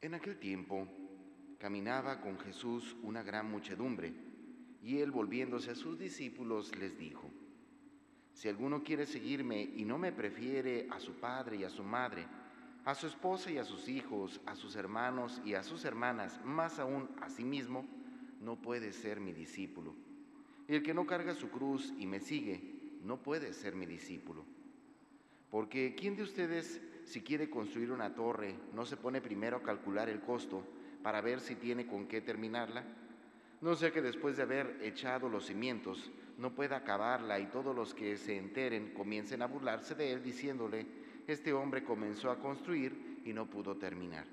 En aquel tiempo caminaba con Jesús una gran muchedumbre, y él volviéndose a sus discípulos les dijo, Si alguno quiere seguirme y no me prefiere a su padre y a su madre, a su esposa y a sus hijos, a sus hermanos y a sus hermanas, más aún a sí mismo, no puede ser mi discípulo. Y el que no carga su cruz y me sigue, no puede ser mi discípulo. Porque ¿quién de ustedes, si quiere construir una torre, no se pone primero a calcular el costo para ver si tiene con qué terminarla? No sea que después de haber echado los cimientos, no pueda acabarla y todos los que se enteren comiencen a burlarse de él diciéndole, este hombre comenzó a construir y no pudo terminar.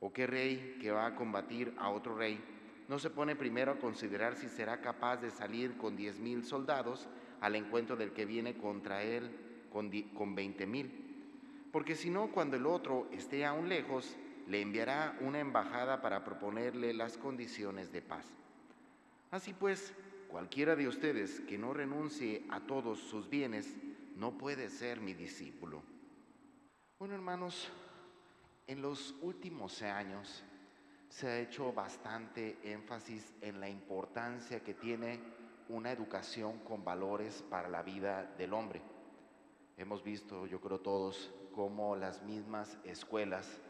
¿O qué rey que va a combatir a otro rey no se pone primero a considerar si será capaz de salir con diez mil soldados al encuentro del que viene contra él con, veinte mil. Porque si no, cuando el otro esté aún lejos, le enviará una embajada para proponerle las condiciones de paz. Así pues, cualquiera de ustedes que no renuncie a todos sus bienes, no puede ser mi discípulo. Bueno, hermanos, en los últimos años se ha hecho bastante énfasis en la importancia que tiene una educación con valores para la vida del hombre. Hemos visto, yo creo todos, cómo las mismas escuelas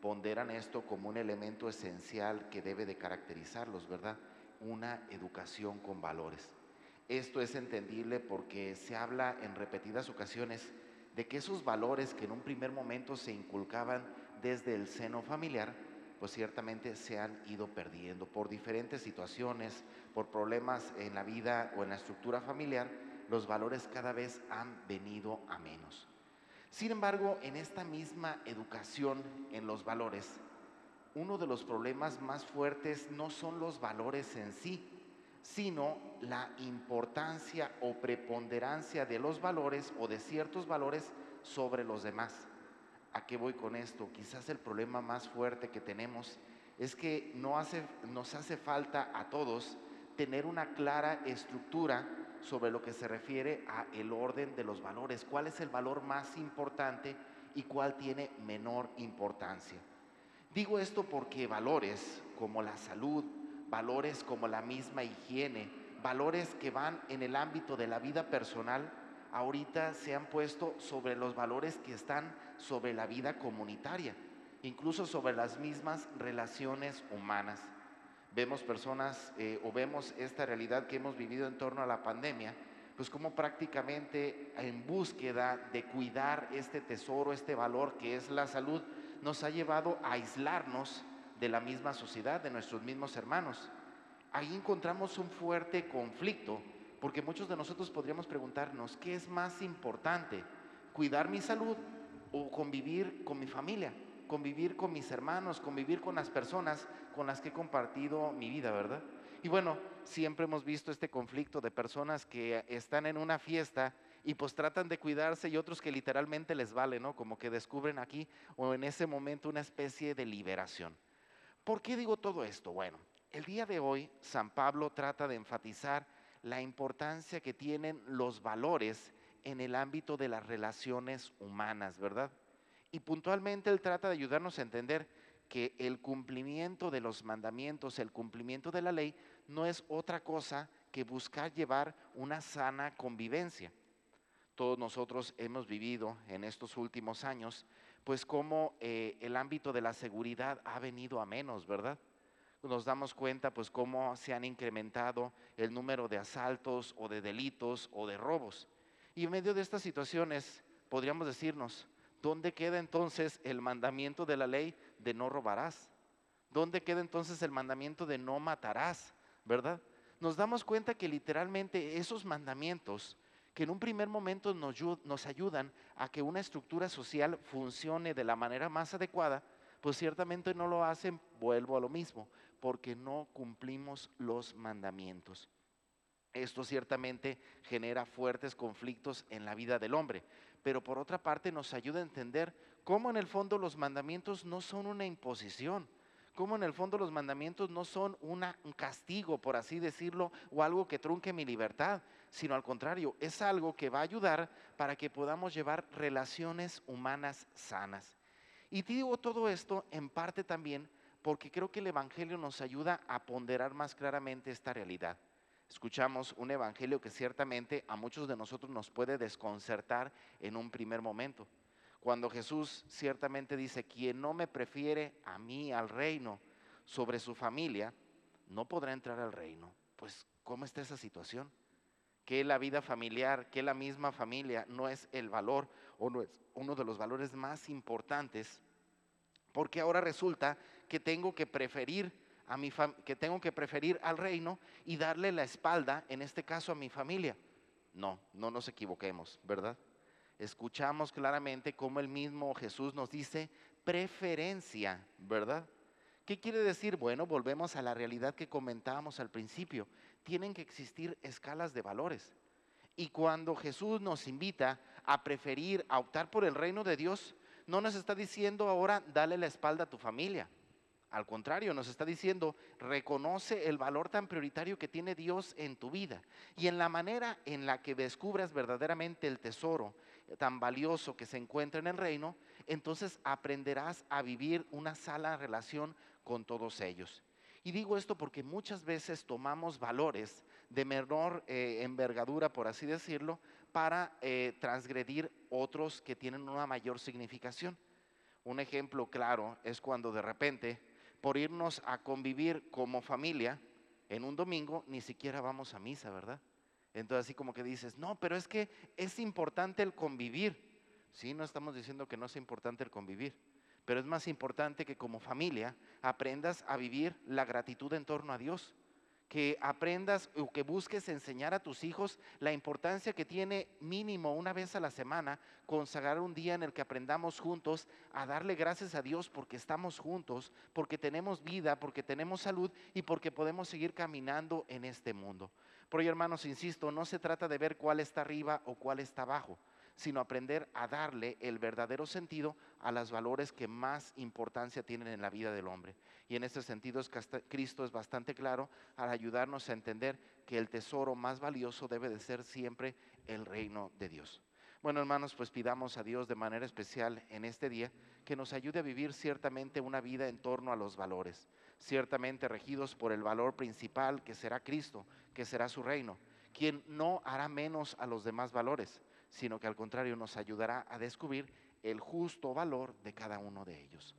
ponderan esto como un elemento esencial que debe de caracterizarlos, ¿verdad? Una educación con valores. Esto es entendible porque se habla en repetidas ocasiones de que esos valores que en un primer momento se inculcaban desde el seno familiar, pues ciertamente se han ido perdiendo por diferentes situaciones, por problemas en la vida o en la estructura familiar, los valores cada vez han venido a menos. Sin embargo, en esta misma educación en los valores, uno de los problemas más fuertes no son los valores en sí, sino la importancia o preponderancia de los valores o de ciertos valores sobre los demás. ¿A qué voy con esto? Quizás el problema más fuerte que tenemos es que no hace, nos hace falta a todos tener una clara estructura sobre lo que se refiere a el orden de los valores, cuál es el valor más importante y cuál tiene menor importancia. Digo esto porque valores como la salud, valores como la misma higiene, valores que van en el ámbito de la vida personal, ahorita se han puesto sobre los valores que están sobre la vida comunitaria, incluso sobre las mismas relaciones humanas vemos personas eh, o vemos esta realidad que hemos vivido en torno a la pandemia, pues como prácticamente en búsqueda de cuidar este tesoro, este valor que es la salud, nos ha llevado a aislarnos de la misma sociedad, de nuestros mismos hermanos. Ahí encontramos un fuerte conflicto, porque muchos de nosotros podríamos preguntarnos, ¿qué es más importante? ¿Cuidar mi salud o convivir con mi familia? Convivir con mis hermanos, convivir con las personas con las que he compartido mi vida, ¿verdad? Y bueno, siempre hemos visto este conflicto de personas que están en una fiesta y pues tratan de cuidarse y otros que literalmente les vale, ¿no? Como que descubren aquí o en ese momento una especie de liberación. ¿Por qué digo todo esto? Bueno, el día de hoy San Pablo trata de enfatizar la importancia que tienen los valores en el ámbito de las relaciones humanas, ¿verdad? Y puntualmente Él trata de ayudarnos a entender que el cumplimiento de los mandamientos, el cumplimiento de la ley, no es otra cosa que buscar llevar una sana convivencia. Todos nosotros hemos vivido en estos últimos años, pues como eh, el ámbito de la seguridad ha venido a menos, ¿verdad? Nos damos cuenta, pues, cómo se han incrementado el número de asaltos o de delitos o de robos. Y en medio de estas situaciones, podríamos decirnos, ¿dónde queda entonces el mandamiento de la ley de no robarás? ¿Dónde queda entonces el mandamiento de no matarás? ¿Verdad? Nos damos cuenta que literalmente esos mandamientos que en un primer momento nos, nos ayudan a que una estructura social funcione de la manera más adecuada, pues ciertamente no lo hacen, vuelvo a lo mismo, porque no cumplimos los mandamientos. Esto ciertamente genera fuertes conflictos en la vida del hombre, pero por otra parte nos ayuda a entender cómo en el fondo los mandamientos no son una imposición, cómo en el fondo los mandamientos no son un castigo, por así decirlo, o algo que trunque mi libertad, sino al contrario, es algo que va a ayudar para que podamos llevar relaciones humanas sanas. Y te digo todo esto en parte también porque creo que el Evangelio nos ayuda a ponderar más claramente esta realidad. Escuchamos un Evangelio que ciertamente a muchos de nosotros nos puede desconcertar en un primer momento. Cuando Jesús ciertamente dice, quien no me prefiere a mí, al reino, sobre su familia, no podrá entrar al reino. Pues, ¿cómo está esa situación? Que la vida familiar, que la misma familia no es el valor o no es uno de los valores más importantes, porque ahora resulta que tengo que preferir a mi que tengo que preferir al reino y darle la espalda, en este caso a mi familia. No, no nos equivoquemos, ¿verdad? escuchamos claramente cómo el mismo Jesús nos dice preferencia, ¿verdad? ¿Qué quiere decir? Bueno, volvemos a la realidad que comentábamos al principio. Tienen que existir escalas de valores. Y cuando Jesús nos invita a preferir, a optar por el reino de Dios, no nos está diciendo ahora dale la espalda a tu familia. Al contrario, nos está diciendo, reconoce el valor tan prioritario que tiene Dios en tu vida y en la manera en la que descubras verdaderamente el tesoro tan valioso que se encuentra en el reino, entonces aprenderás a vivir una sana relación con todos ellos. Y digo esto porque muchas veces tomamos valores de menor eh, envergadura, por así decirlo, para eh, transgredir otros que tienen una mayor significación. Un ejemplo claro es cuando de repente, por irnos a convivir como familia, en un domingo ni siquiera vamos a misa, ¿verdad? Entonces así como que dices, no, pero es que es importante el convivir. Sí, no estamos diciendo que no es importante el convivir, pero es más importante que como familia aprendas a vivir la gratitud en torno a Dios, que aprendas o que busques enseñar a tus hijos la importancia que tiene mínimo una vez a la semana consagrar un día en el que aprendamos juntos a darle gracias a Dios porque estamos juntos, porque tenemos vida, porque tenemos salud y porque podemos seguir caminando en este mundo. Por hermanos, insisto, no se trata de ver cuál está arriba o cuál está abajo, sino aprender a darle el verdadero sentido a los valores que más importancia tienen en la vida del hombre. Y en este sentido, Cristo es bastante claro al ayudarnos a entender que el tesoro más valioso debe de ser siempre el reino de Dios. Bueno, hermanos, pues pidamos a Dios de manera especial en este día que nos ayude a vivir ciertamente una vida en torno a los valores ciertamente regidos por el valor principal que será Cristo, que será su reino, quien no hará menos a los demás valores, sino que al contrario nos ayudará a descubrir el justo valor de cada uno de ellos.